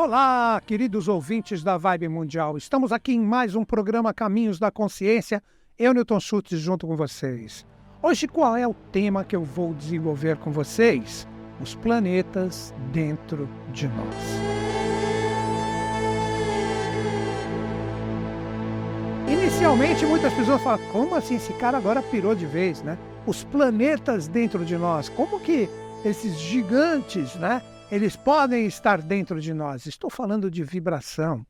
Olá, queridos ouvintes da Vibe Mundial. Estamos aqui em mais um programa Caminhos da Consciência. Eu, Newton Schultz, junto com vocês. Hoje, qual é o tema que eu vou desenvolver com vocês? Os planetas dentro de nós. Inicialmente, muitas pessoas falam: como assim esse cara agora pirou de vez, né? Os planetas dentro de nós. Como que esses gigantes, né? Eles podem estar dentro de nós. Estou falando de vibração.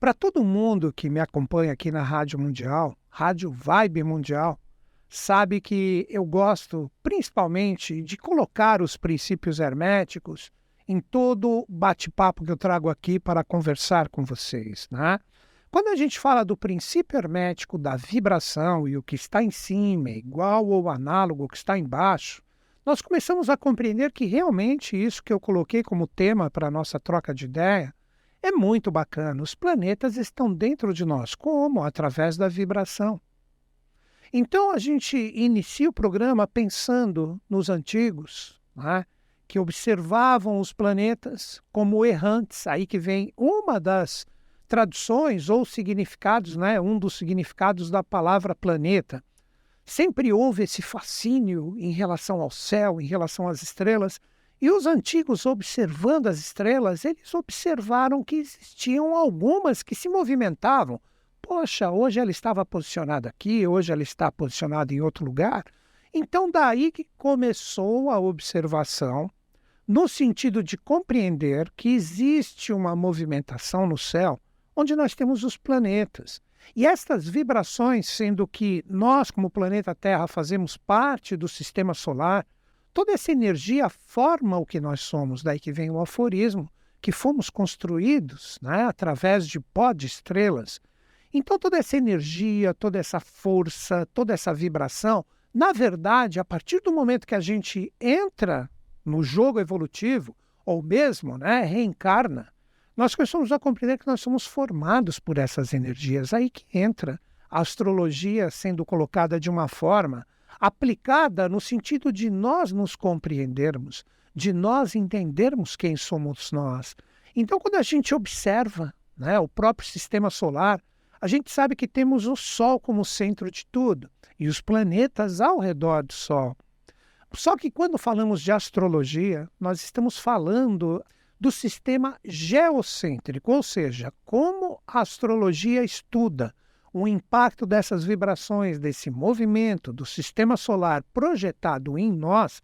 Para todo mundo que me acompanha aqui na Rádio Mundial, Rádio Vibe Mundial, sabe que eu gosto principalmente de colocar os princípios herméticos em todo bate-papo que eu trago aqui para conversar com vocês. Né? Quando a gente fala do princípio hermético da vibração e o que está em cima é igual ou análogo ao que está embaixo, nós começamos a compreender que realmente isso que eu coloquei como tema para a nossa troca de ideia é muito bacana. Os planetas estão dentro de nós. Como? Através da vibração. Então a gente inicia o programa pensando nos antigos, né, que observavam os planetas como errantes. Aí que vem uma das traduções ou significados, né, um dos significados da palavra planeta. Sempre houve esse fascínio em relação ao céu, em relação às estrelas, e os antigos, observando as estrelas, eles observaram que existiam algumas que se movimentavam. Poxa, hoje ela estava posicionada aqui, hoje ela está posicionada em outro lugar. Então, daí que começou a observação, no sentido de compreender que existe uma movimentação no céu onde nós temos os planetas. E estas vibrações, sendo que nós, como planeta Terra, fazemos parte do sistema solar, toda essa energia forma o que nós somos. Daí que vem o aforismo, que fomos construídos né, através de pó de estrelas. Então, toda essa energia, toda essa força, toda essa vibração, na verdade, a partir do momento que a gente entra no jogo evolutivo, ou mesmo né, reencarna, nós começamos a compreender que nós somos formados por essas energias. Aí que entra a astrologia sendo colocada de uma forma aplicada no sentido de nós nos compreendermos, de nós entendermos quem somos nós. Então, quando a gente observa né, o próprio sistema solar, a gente sabe que temos o Sol como centro de tudo e os planetas ao redor do Sol. Só que quando falamos de astrologia, nós estamos falando do sistema geocêntrico, ou seja, como a astrologia estuda o impacto dessas vibrações, desse movimento do sistema solar projetado em nós,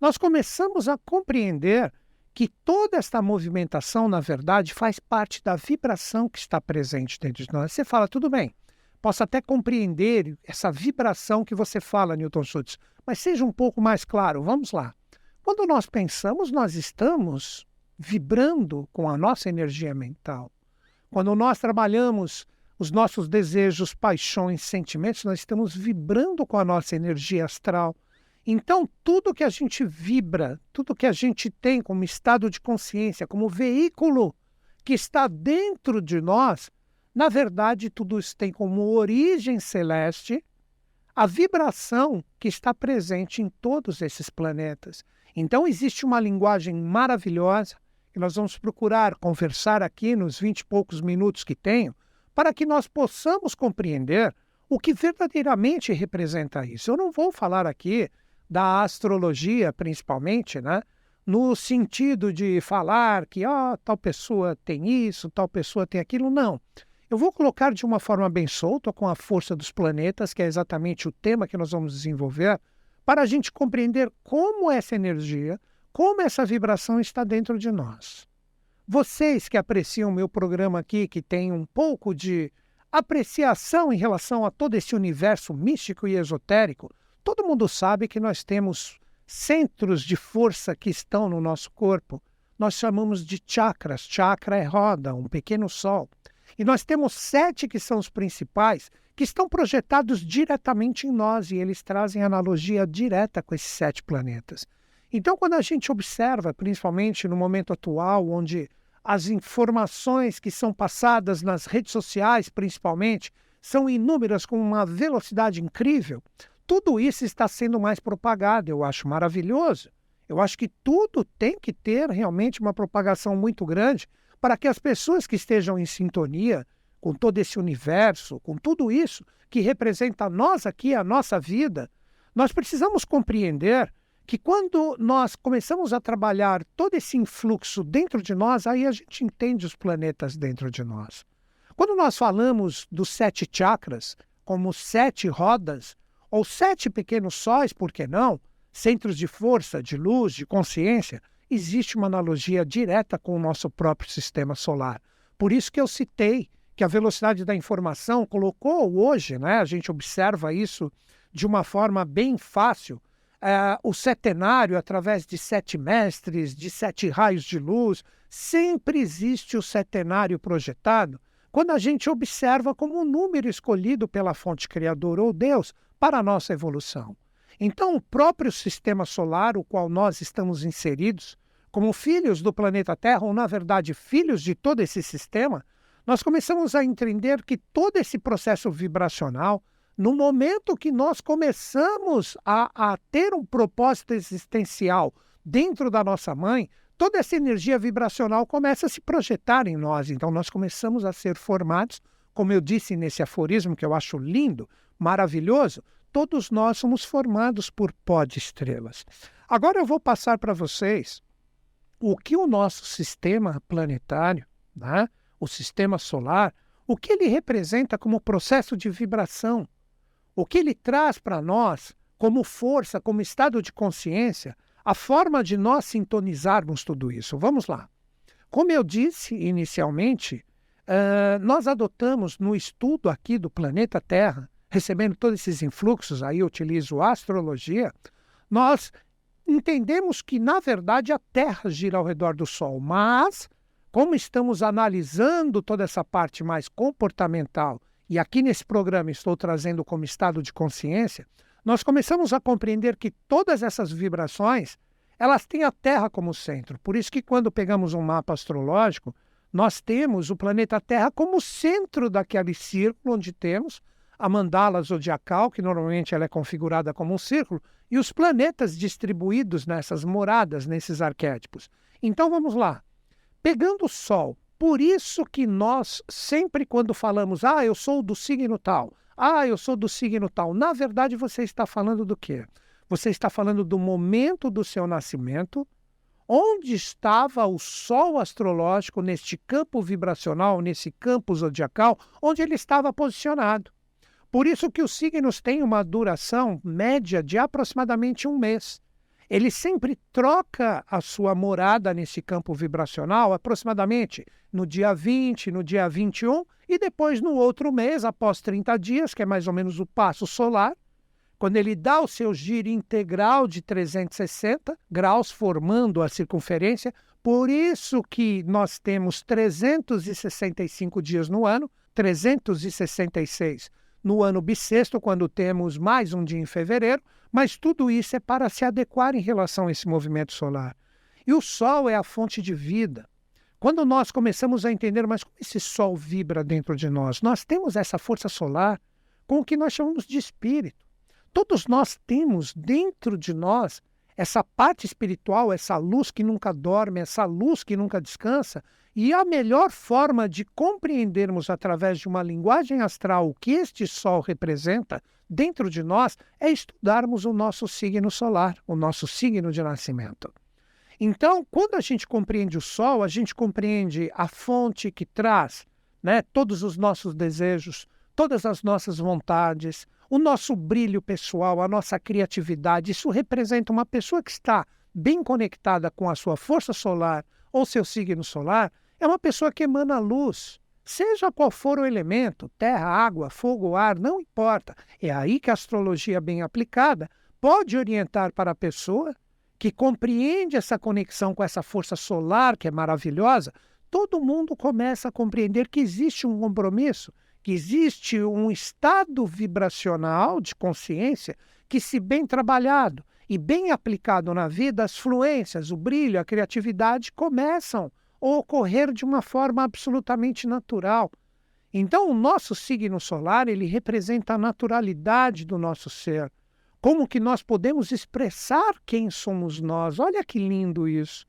nós começamos a compreender que toda esta movimentação, na verdade, faz parte da vibração que está presente dentro de nós. Você fala, tudo bem, posso até compreender essa vibração que você fala, Newton Schultz, mas seja um pouco mais claro. Vamos lá. Quando nós pensamos, nós estamos vibrando com a nossa energia mental. Quando nós trabalhamos os nossos desejos, paixões, sentimentos, nós estamos vibrando com a nossa energia astral. Então, tudo que a gente vibra, tudo que a gente tem como estado de consciência, como veículo que está dentro de nós, na verdade, tudo isso tem como origem celeste a vibração que está presente em todos esses planetas. Então, existe uma linguagem maravilhosa que nós vamos procurar conversar aqui nos vinte e poucos minutos que tenho, para que nós possamos compreender o que verdadeiramente representa isso. Eu não vou falar aqui da astrologia, principalmente, né? no sentido de falar que oh, tal pessoa tem isso, tal pessoa tem aquilo. Não. Eu vou colocar de uma forma bem solta, com a força dos planetas, que é exatamente o tema que nós vamos desenvolver, para a gente compreender como essa energia como essa vibração está dentro de nós. Vocês que apreciam o meu programa aqui, que tem um pouco de apreciação em relação a todo esse universo místico e esotérico, todo mundo sabe que nós temos centros de força que estão no nosso corpo. Nós chamamos de chakras. Chakra é roda, um pequeno sol. E nós temos sete que são os principais, que estão projetados diretamente em nós, e eles trazem analogia direta com esses sete planetas. Então, quando a gente observa, principalmente no momento atual, onde as informações que são passadas nas redes sociais, principalmente, são inúmeras com uma velocidade incrível, tudo isso está sendo mais propagado. Eu acho maravilhoso. Eu acho que tudo tem que ter realmente uma propagação muito grande para que as pessoas que estejam em sintonia com todo esse universo, com tudo isso que representa nós aqui, a nossa vida, nós precisamos compreender que quando nós começamos a trabalhar todo esse influxo dentro de nós, aí a gente entende os planetas dentro de nós. Quando nós falamos dos sete chakras como sete rodas, ou sete pequenos sóis, por que não? Centros de força, de luz, de consciência, existe uma analogia direta com o nosso próprio sistema solar. Por isso que eu citei que a velocidade da informação colocou hoje, né, a gente observa isso de uma forma bem fácil, é, o setenário através de sete mestres, de sete raios de luz, sempre existe o setenário projetado quando a gente observa como um número escolhido pela fonte criadora ou Deus para a nossa evolução. Então, o próprio sistema solar, o qual nós estamos inseridos, como filhos do planeta Terra, ou na verdade filhos de todo esse sistema, nós começamos a entender que todo esse processo vibracional, no momento que nós começamos a, a ter um propósito existencial dentro da nossa mãe, toda essa energia vibracional começa a se projetar em nós. Então, nós começamos a ser formados, como eu disse nesse aforismo, que eu acho lindo, maravilhoso, todos nós somos formados por pó de estrelas. Agora eu vou passar para vocês o que o nosso sistema planetário, né, o sistema solar, o que ele representa como processo de vibração, o que ele traz para nós como força, como estado de consciência, a forma de nós sintonizarmos tudo isso. Vamos lá. Como eu disse inicialmente, uh, nós adotamos no estudo aqui do planeta Terra recebendo todos esses influxos, aí eu utilizo a astrologia, nós entendemos que, na verdade, a Terra gira ao redor do Sol, mas, como estamos analisando toda essa parte mais comportamental, e aqui nesse programa estou trazendo como estado de consciência, nós começamos a compreender que todas essas vibrações elas têm a Terra como centro. Por isso que quando pegamos um mapa astrológico, nós temos o planeta Terra como centro daquele círculo onde temos a mandala zodiacal, que normalmente ela é configurada como um círculo, e os planetas distribuídos nessas moradas, nesses arquétipos. Então vamos lá. Pegando o Sol, por isso que nós sempre quando falamos, ah, eu sou do signo tal, ah, eu sou do signo tal, na verdade você está falando do quê? Você está falando do momento do seu nascimento, onde estava o Sol astrológico neste campo vibracional, nesse campo zodiacal, onde ele estava posicionado. Por isso que os signos têm uma duração média de aproximadamente um mês. Ele sempre troca a sua morada nesse campo vibracional aproximadamente no dia 20, no dia 21 e depois no outro mês, após 30 dias, que é mais ou menos o passo solar, quando ele dá o seu giro integral de 360 graus, formando a circunferência. Por isso que nós temos 365 dias no ano, 366 no ano bissexto, quando temos mais um dia em fevereiro, mas tudo isso é para se adequar em relação a esse movimento solar. E o Sol é a fonte de vida. Quando nós começamos a entender mais como esse Sol vibra dentro de nós, nós temos essa força solar com o que nós chamamos de espírito. Todos nós temos dentro de nós essa parte espiritual, essa luz que nunca dorme, essa luz que nunca descansa, e a melhor forma de compreendermos através de uma linguagem astral o que este Sol representa dentro de nós é estudarmos o nosso signo solar, o nosso signo de nascimento. Então, quando a gente compreende o Sol, a gente compreende a fonte que traz né, todos os nossos desejos, todas as nossas vontades, o nosso brilho pessoal, a nossa criatividade. Isso representa uma pessoa que está bem conectada com a sua força solar ou seu signo solar, é uma pessoa que emana luz. Seja qual for o elemento, terra, água, fogo, ar, não importa. É aí que a astrologia bem aplicada pode orientar para a pessoa que compreende essa conexão com essa força solar que é maravilhosa. Todo mundo começa a compreender que existe um compromisso, que existe um estado vibracional de consciência que, se bem trabalhado e bem aplicado na vida, as fluências, o brilho, a criatividade começam ocorrer de uma forma absolutamente natural. Então, o nosso signo solar ele representa a naturalidade do nosso ser. como que nós podemos expressar quem somos nós. Olha que lindo isso.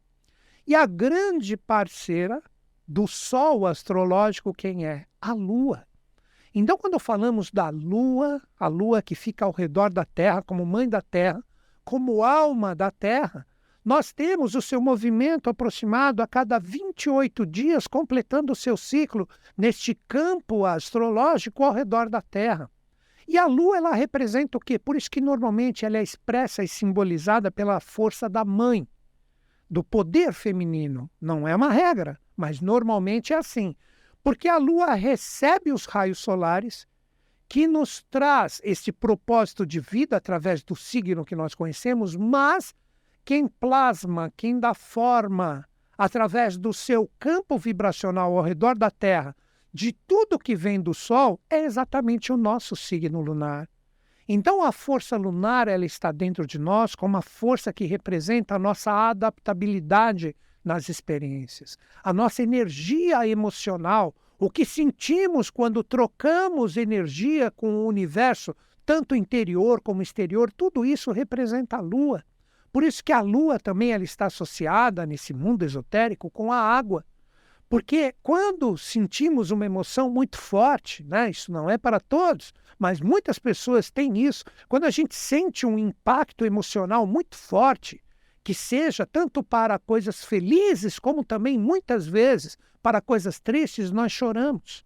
E a grande parceira do Sol astrológico, quem é? A Lua. Então, quando falamos da Lua, a Lua que fica ao redor da Terra, como mãe da Terra, como alma da Terra, nós temos o seu movimento aproximado a cada 28 dias, completando o seu ciclo neste campo astrológico ao redor da Terra. E a lua, ela representa o quê? Por isso que normalmente ela é expressa e simbolizada pela força da mãe, do poder feminino. Não é uma regra, mas normalmente é assim. Porque a lua recebe os raios solares que nos traz este propósito de vida através do signo que nós conhecemos, mas quem plasma, quem dá forma através do seu campo vibracional ao redor da Terra de tudo que vem do Sol é exatamente o nosso signo lunar. Então a força lunar ela está dentro de nós como a força que representa a nossa adaptabilidade nas experiências, a nossa energia emocional, o que sentimos quando trocamos energia com o universo, tanto interior como exterior, tudo isso representa a lua. Por isso que a lua também ela está associada nesse mundo esotérico com a água. Porque quando sentimos uma emoção muito forte, né, isso não é para todos, mas muitas pessoas têm isso, quando a gente sente um impacto emocional muito forte, que seja tanto para coisas felizes, como também muitas vezes para coisas tristes, nós choramos.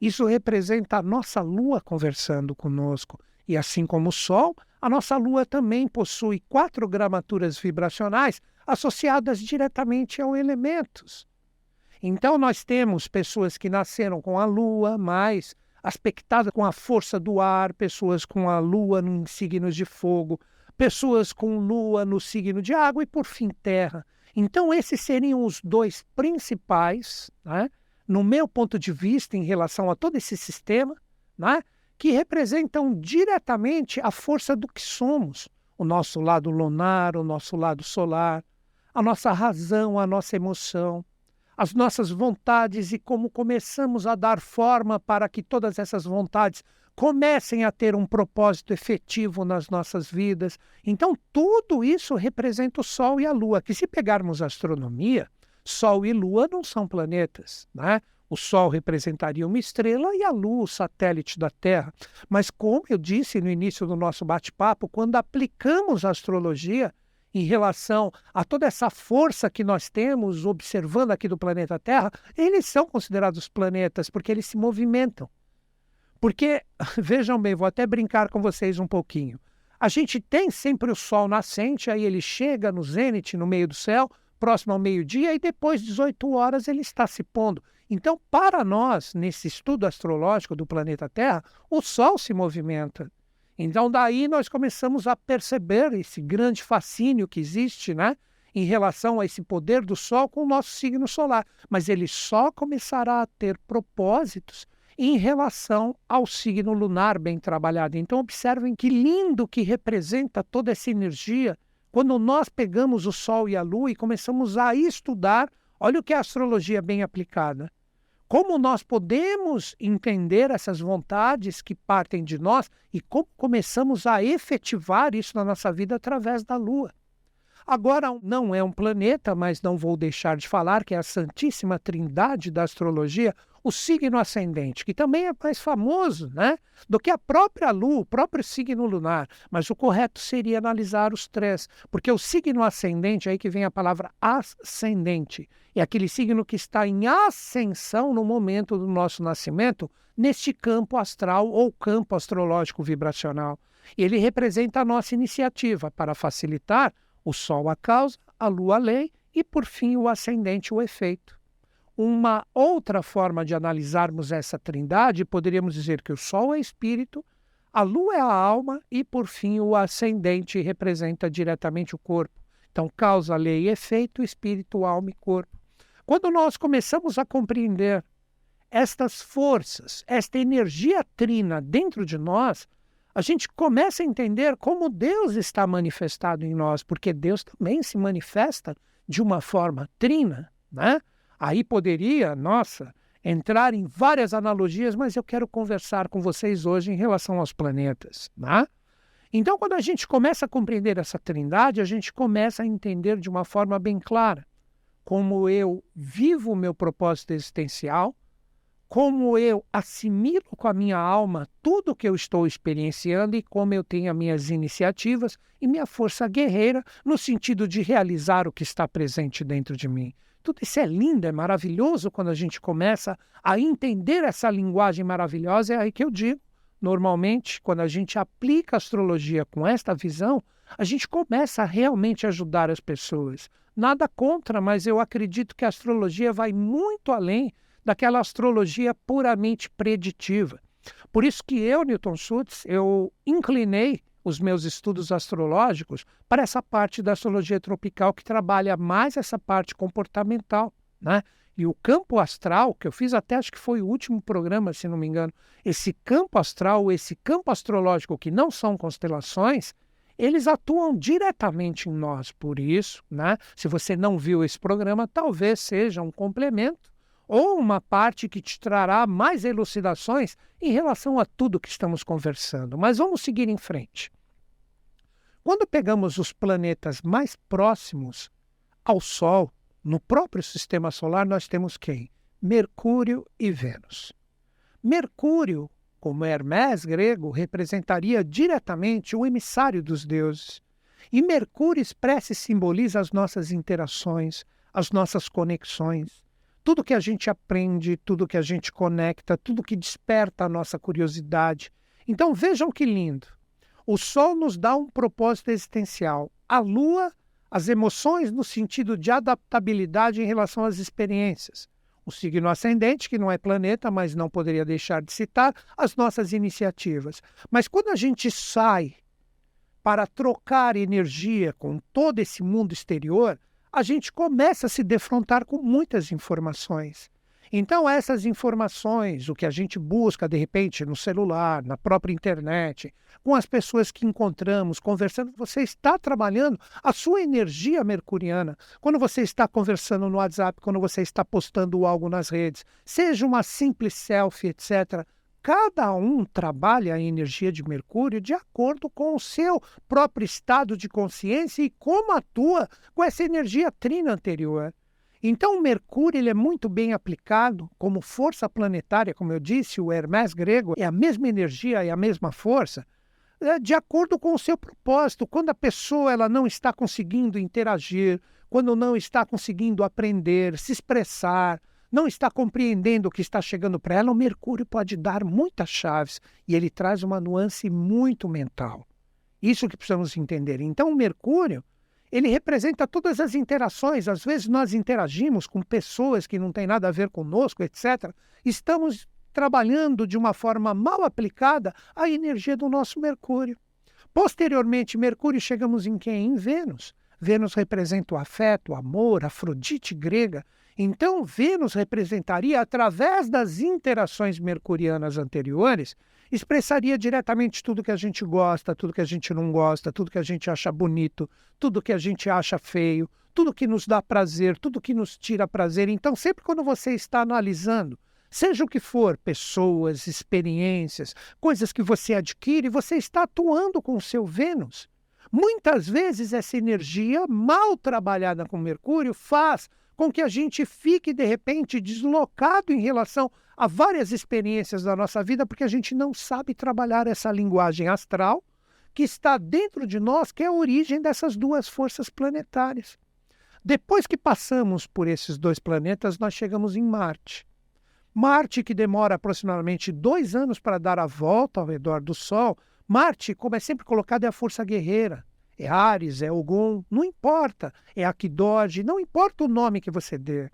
Isso representa a nossa lua conversando conosco. E assim como o Sol, a nossa lua também possui quatro gramaturas vibracionais associadas diretamente aos elementos. Então, nós temos pessoas que nasceram com a lua mais aspectada com a força do ar, pessoas com a lua em signos de fogo, pessoas com lua no signo de água e, por fim, terra. Então, esses seriam os dois principais, né, no meu ponto de vista, em relação a todo esse sistema, né, que representam diretamente a força do que somos. O nosso lado lunar, o nosso lado solar, a nossa razão, a nossa emoção as nossas vontades e como começamos a dar forma para que todas essas vontades comecem a ter um propósito efetivo nas nossas vidas. Então, tudo isso representa o Sol e a Lua, que se pegarmos astronomia, Sol e Lua não são planetas, né? O Sol representaria uma estrela e a Lua o satélite da Terra. Mas, como eu disse no início do nosso bate-papo, quando aplicamos a astrologia, em relação a toda essa força que nós temos observando aqui do planeta Terra, eles são considerados planetas porque eles se movimentam. Porque, vejam bem, vou até brincar com vocês um pouquinho. A gente tem sempre o Sol nascente, aí ele chega no zênite, no meio do céu, próximo ao meio-dia, e depois de 18 horas ele está se pondo. Então, para nós, nesse estudo astrológico do planeta Terra, o Sol se movimenta. Então, daí nós começamos a perceber esse grande fascínio que existe, né? Em relação a esse poder do Sol com o nosso signo solar. Mas ele só começará a ter propósitos em relação ao signo lunar bem trabalhado. Então, observem que lindo que representa toda essa energia quando nós pegamos o Sol e a Lua e começamos a estudar. Olha o que é a astrologia bem aplicada. Como nós podemos entender essas vontades que partem de nós e como começamos a efetivar isso na nossa vida através da Lua. Agora, não é um planeta, mas não vou deixar de falar que é a Santíssima Trindade da astrologia, o signo ascendente, que também é mais famoso né, do que a própria Lua, o próprio signo lunar. Mas o correto seria analisar os três, porque o signo ascendente, aí que vem a palavra ascendente, é aquele signo que está em ascensão no momento do nosso nascimento, neste campo astral ou campo astrológico vibracional. Ele representa a nossa iniciativa para facilitar o Sol a causa, a Lua a lei e, por fim, o ascendente o efeito. Uma outra forma de analisarmos essa trindade, poderíamos dizer que o Sol é espírito, a Lua é a alma e, por fim, o ascendente representa diretamente o corpo. Então, causa, lei e efeito, espírito, alma e corpo. Quando nós começamos a compreender estas forças, esta energia trina dentro de nós, a gente começa a entender como Deus está manifestado em nós, porque Deus também se manifesta de uma forma trina, né? Aí poderia, nossa, entrar em várias analogias, mas eu quero conversar com vocês hoje em relação aos planetas, né? Então, quando a gente começa a compreender essa trindade, a gente começa a entender de uma forma bem clara como eu vivo o meu propósito existencial, como eu assimilo com a minha alma tudo que eu estou experienciando e como eu tenho as minhas iniciativas e minha força guerreira no sentido de realizar o que está presente dentro de mim. Tudo isso é lindo, é maravilhoso quando a gente começa a entender essa linguagem maravilhosa. É aí que eu digo, normalmente, quando a gente aplica a astrologia com esta visão, a gente começa a realmente ajudar as pessoas. Nada contra, mas eu acredito que a astrologia vai muito além daquela astrologia puramente preditiva. Por isso que eu, Newton Schultz, eu inclinei os meus estudos astrológicos para essa parte da astrologia tropical que trabalha mais essa parte comportamental, né? E o campo astral, que eu fiz até acho que foi o último programa, se não me engano, esse campo astral, esse campo astrológico que não são constelações, eles atuam diretamente em nós. Por isso, né, se você não viu esse programa, talvez seja um complemento ou uma parte que te trará mais elucidações em relação a tudo que estamos conversando. Mas vamos seguir em frente. Quando pegamos os planetas mais próximos ao Sol, no próprio sistema solar, nós temos quem? Mercúrio e Vênus. Mercúrio, como Hermes grego, representaria diretamente o emissário dos deuses. E Mercúrio expressa e simboliza as nossas interações, as nossas conexões, tudo que a gente aprende, tudo que a gente conecta, tudo que desperta a nossa curiosidade. Então vejam que lindo. O Sol nos dá um propósito existencial. A Lua, as emoções no sentido de adaptabilidade em relação às experiências. O signo ascendente, que não é planeta, mas não poderia deixar de citar, as nossas iniciativas. Mas quando a gente sai para trocar energia com todo esse mundo exterior, a gente começa a se defrontar com muitas informações. Então, essas informações, o que a gente busca de repente no celular, na própria internet, com as pessoas que encontramos, conversando, você está trabalhando a sua energia mercuriana. Quando você está conversando no WhatsApp, quando você está postando algo nas redes, seja uma simples selfie, etc. Cada um trabalha a energia de Mercúrio de acordo com o seu próprio estado de consciência e como atua com essa energia trina anterior. Então, o Mercúrio ele é muito bem aplicado como força planetária, como eu disse, o Hermes grego é a mesma energia e a mesma força, é, de acordo com o seu propósito. Quando a pessoa ela não está conseguindo interagir, quando não está conseguindo aprender, se expressar, não está compreendendo o que está chegando para ela, o Mercúrio pode dar muitas chaves e ele traz uma nuance muito mental. Isso que precisamos entender. Então, o Mercúrio ele representa todas as interações. Às vezes nós interagimos com pessoas que não têm nada a ver conosco, etc. Estamos trabalhando de uma forma mal aplicada a energia do nosso Mercúrio. Posteriormente, Mercúrio chegamos em quem? Em Vênus. Vênus representa o afeto, o amor, Afrodite grega. Então, Vênus representaria, através das interações mercurianas anteriores, expressaria diretamente tudo que a gente gosta, tudo que a gente não gosta, tudo que a gente acha bonito, tudo que a gente acha feio, tudo que nos dá prazer, tudo que nos tira prazer. Então, sempre quando você está analisando, seja o que for, pessoas, experiências, coisas que você adquire, você está atuando com o seu Vênus. Muitas vezes essa energia mal trabalhada com Mercúrio faz com que a gente fique de repente deslocado em relação a várias experiências da nossa vida, porque a gente não sabe trabalhar essa linguagem astral que está dentro de nós, que é a origem dessas duas forças planetárias. Depois que passamos por esses dois planetas, nós chegamos em Marte. Marte, que demora aproximadamente dois anos para dar a volta ao redor do Sol, Marte, como é sempre colocado, é a força guerreira. É Ares, é Ogum, não importa. É Aquidode, não importa o nome que você dê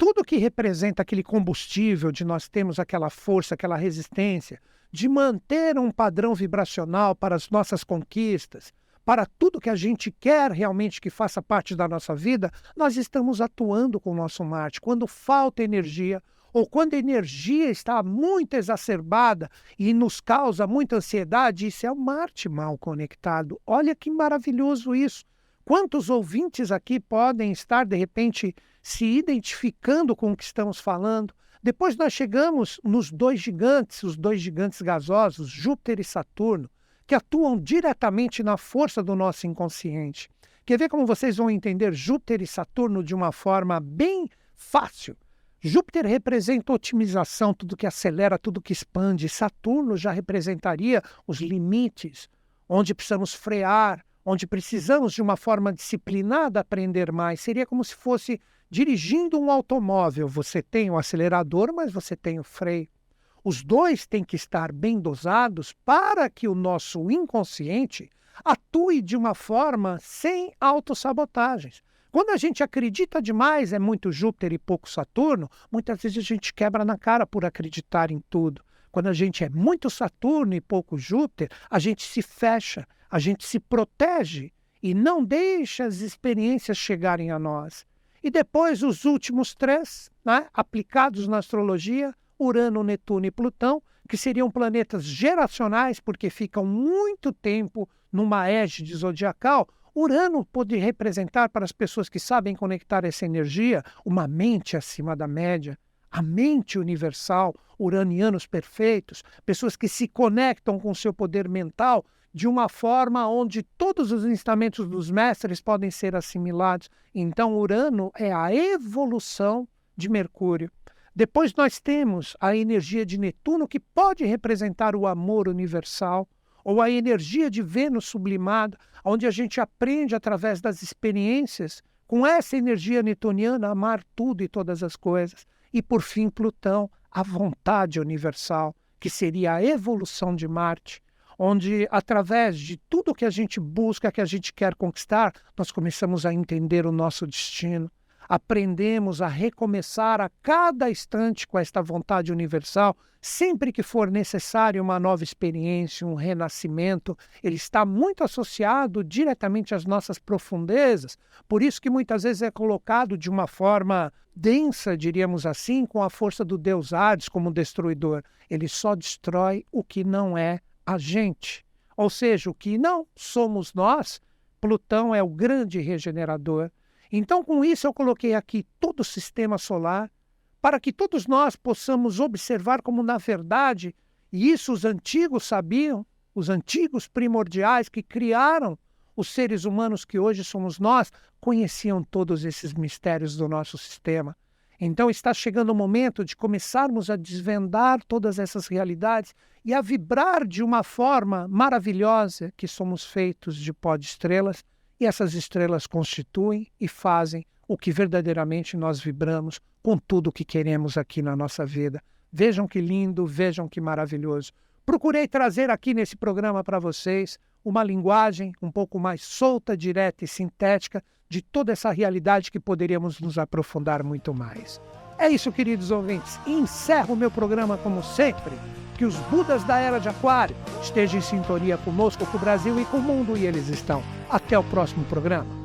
tudo que representa aquele combustível de nós termos aquela força, aquela resistência, de manter um padrão vibracional para as nossas conquistas, para tudo que a gente quer realmente que faça parte da nossa vida, nós estamos atuando com o nosso Marte. Quando falta energia, ou quando a energia está muito exacerbada e nos causa muita ansiedade, isso é o Marte mal conectado. Olha que maravilhoso isso. Quantos ouvintes aqui podem estar, de repente, se identificando com o que estamos falando. Depois nós chegamos nos dois gigantes, os dois gigantes gasosos, Júpiter e Saturno, que atuam diretamente na força do nosso inconsciente. Quer ver como vocês vão entender Júpiter e Saturno de uma forma bem fácil? Júpiter representa otimização, tudo que acelera, tudo que expande. Saturno já representaria os limites, onde precisamos frear, onde precisamos de uma forma disciplinada aprender mais. Seria como se fosse dirigindo um automóvel. Você tem o acelerador, mas você tem o freio. Os dois têm que estar bem dosados para que o nosso inconsciente atue de uma forma sem autossabotagens. Quando a gente acredita demais, é muito Júpiter e pouco Saturno, muitas vezes a gente quebra na cara por acreditar em tudo. Quando a gente é muito Saturno e pouco Júpiter, a gente se fecha, a gente se protege e não deixa as experiências chegarem a nós. E depois os últimos três, né, aplicados na astrologia, Urano, Netuno e Plutão, que seriam planetas geracionais, porque ficam muito tempo numa égide zodiacal, Urano pode representar para as pessoas que sabem conectar essa energia uma mente acima da média, a mente universal, uranianos perfeitos, pessoas que se conectam com seu poder mental de uma forma onde todos os ensinamentos dos mestres podem ser assimilados. Então, Urano é a evolução de Mercúrio. Depois nós temos a energia de Netuno, que pode representar o amor universal, ou a energia de Vênus sublimada, onde a gente aprende através das experiências, com essa energia netoniana, amar tudo e todas as coisas. E por fim, Plutão, a vontade universal, que seria a evolução de Marte, onde através de tudo que a gente busca, que a gente quer conquistar, nós começamos a entender o nosso destino aprendemos a recomeçar a cada instante com esta vontade universal, sempre que for necessário uma nova experiência, um renascimento, ele está muito associado diretamente às nossas profundezas, por isso que muitas vezes é colocado de uma forma densa, diríamos assim, com a força do Deus Hades como destruidor. Ele só destrói o que não é a gente. Ou seja, o que não somos nós, Plutão é o grande regenerador então, com isso, eu coloquei aqui todo o sistema solar para que todos nós possamos observar como, na verdade, e isso os antigos sabiam, os antigos primordiais que criaram os seres humanos que hoje somos nós, conheciam todos esses mistérios do nosso sistema. Então está chegando o momento de começarmos a desvendar todas essas realidades e a vibrar de uma forma maravilhosa que somos feitos de pó de estrelas e essas estrelas constituem e fazem o que verdadeiramente nós vibramos com tudo o que queremos aqui na nossa vida. Vejam que lindo, vejam que maravilhoso. Procurei trazer aqui nesse programa para vocês uma linguagem um pouco mais solta, direta e sintética de toda essa realidade que poderíamos nos aprofundar muito mais. É isso, queridos ouvintes. Encerro o meu programa como sempre que os Budas da Era de Aquário estejam em sintonia conosco, com o Brasil e com o mundo, e eles estão. Até o próximo programa.